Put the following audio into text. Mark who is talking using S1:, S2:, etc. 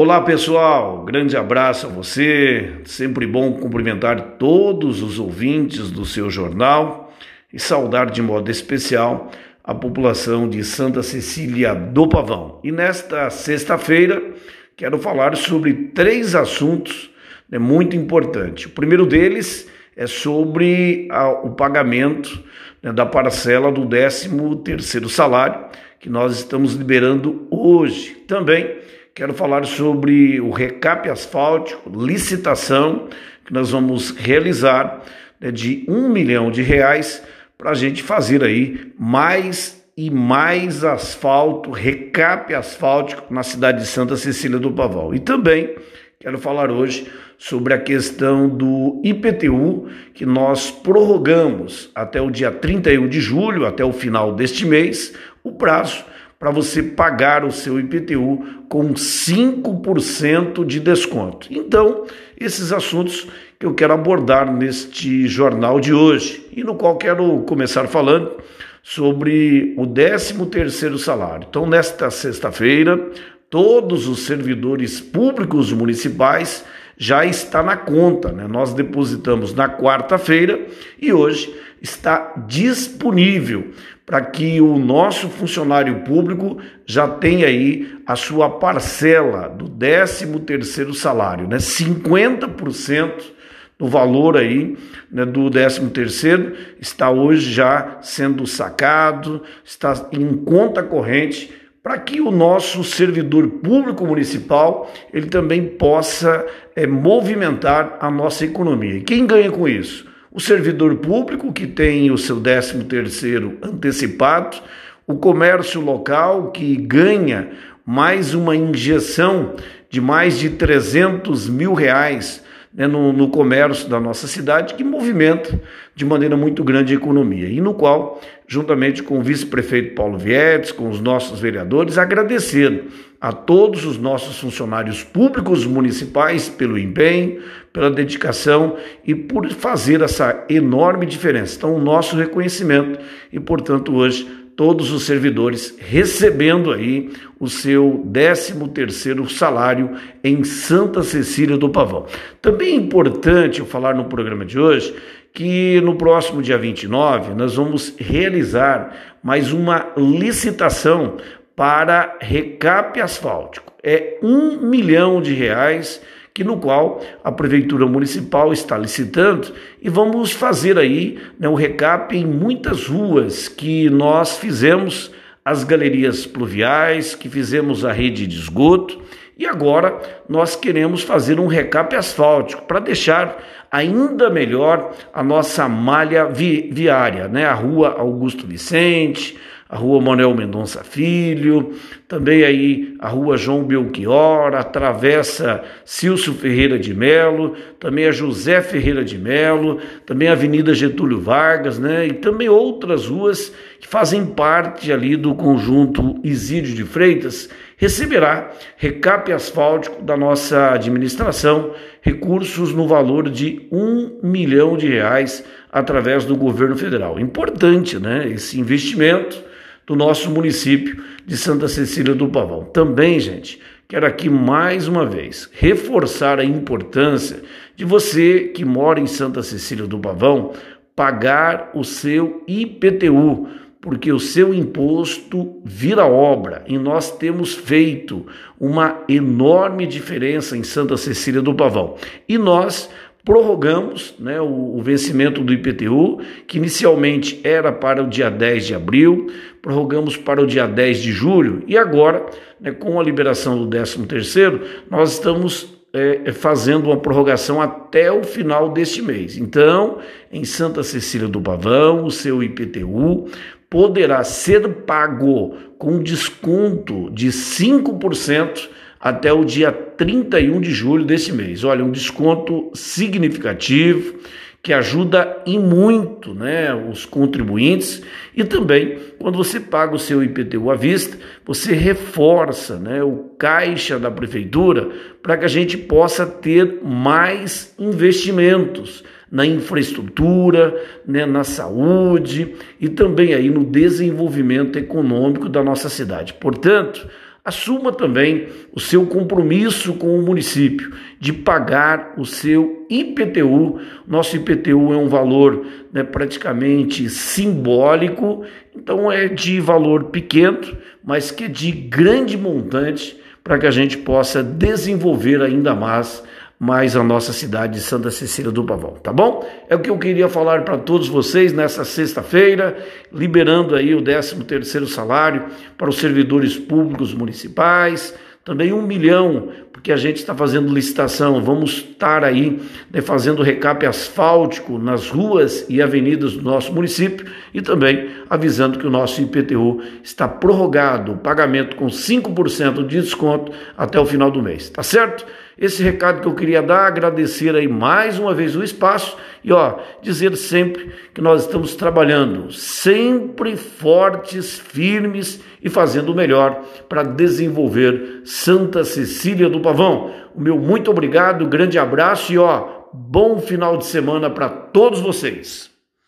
S1: Olá pessoal, grande abraço a você. Sempre bom cumprimentar todos os ouvintes do seu jornal e saudar de modo especial a população de Santa Cecília do Pavão. E nesta sexta-feira quero falar sobre três assuntos né, muito importantes. O primeiro deles é sobre a, o pagamento né, da parcela do 13 terceiro salário que nós estamos liberando hoje. Também Quero falar sobre o recap asfáltico, licitação que nós vamos realizar né, de um milhão de reais para a gente fazer aí mais e mais asfalto, recap asfáltico na cidade de Santa Cecília do Pavão. E também quero falar hoje sobre a questão do IPTU, que nós prorrogamos até o dia 31 de julho, até o final deste mês, o prazo para você pagar o seu IPTU com 5% de desconto. Então, esses assuntos que eu quero abordar neste jornal de hoje e no qual quero começar falando sobre o 13º salário. Então, nesta sexta-feira, todos os servidores públicos municipais já está na conta, né? Nós depositamos na quarta-feira e hoje está disponível para que o nosso funcionário público já tenha aí a sua parcela do 13º salário, né? 50% do valor aí né, do 13º está hoje já sendo sacado, está em conta corrente para que o nosso servidor público municipal ele também possa é, movimentar a nossa economia. E quem ganha com isso? O servidor público que tem o seu 13 terceiro antecipado, o comércio local que ganha mais uma injeção de mais de 300 mil reais né, no, no, comércio da nossa cidade, que movimenta de maneira muito grande a economia, e no qual, juntamente com o vice-prefeito Paulo Vietes, com os nossos vereadores, agradecer a todos os nossos funcionários públicos municipais pelo empenho, pela dedicação e por fazer essa enorme diferença. Então, o nosso reconhecimento e, portanto, hoje todos os servidores recebendo aí o seu 13º salário em Santa Cecília do Pavão. Também é importante eu falar no programa de hoje que no próximo dia 29 nós vamos realizar mais uma licitação para recap asfáltico. É um milhão de reais que no qual a prefeitura municipal está licitando e vamos fazer aí né, o recap em muitas ruas que nós fizemos as galerias pluviais, que fizemos a rede de esgoto e agora nós queremos fazer um recap asfáltico para deixar ainda melhor a nossa malha vi viária, né? A rua Augusto Vicente, a rua Manuel Mendonça Filho, também aí a rua João Belchior, a travessa Cilso Ferreira de Melo, também a José Ferreira de Melo, também a Avenida Getúlio Vargas, né? E também outras ruas que fazem parte ali do conjunto Isídio de Freitas, receberá recap asfáltico da nossa administração, recursos no valor de um milhão de reais através do governo federal. Importante, né? Esse investimento do nosso município de Santa Cecília do Pavão. Também, gente, quero aqui mais uma vez reforçar a importância de você que mora em Santa Cecília do Pavão pagar o seu IPTU, porque o seu imposto vira obra e nós temos feito uma enorme diferença em Santa Cecília do Pavão. E nós prorrogamos né, o, o, vencimento do IPTU, que inicialmente era para o dia 10 de abril, prorrogamos para o dia 10 de julho, e agora, né, com a liberação do 13º, nós estamos é, fazendo uma prorrogação até o final deste mês. Então, em Santa Cecília do Pavão, o seu IPTU poderá ser pago com desconto de 5% até o dia 31 de julho desse mês. Olha, um desconto significativo que ajuda em muito né, os contribuintes e também quando você paga o seu IPTU à vista, você reforça né, o caixa da prefeitura para que a gente possa ter mais investimentos na infraestrutura, né, na saúde e também aí no desenvolvimento econômico da nossa cidade. Portanto, assuma também o seu compromisso com o município de pagar o seu IPTU. Nosso IPTU é um valor né, praticamente simbólico, então é de valor pequeno, mas que é de grande montante para que a gente possa desenvolver ainda mais mais a nossa cidade de Santa Cecília do Pavão, tá bom? É o que eu queria falar para todos vocês nessa sexta-feira, liberando aí o 13 terceiro salário para os servidores públicos municipais, também um milhão, porque a gente está fazendo licitação, vamos estar aí né, fazendo recap asfáltico nas ruas e avenidas do nosso município e também avisando que o nosso IPTU está prorrogado, pagamento com 5% de desconto até o final do mês, tá certo? Esse recado que eu queria dar, agradecer aí mais uma vez o espaço e ó, dizer sempre que nós estamos trabalhando sempre fortes, firmes e fazendo o melhor para desenvolver Santa Cecília do Pavão. O meu muito obrigado, grande abraço e ó, bom final de semana para todos vocês.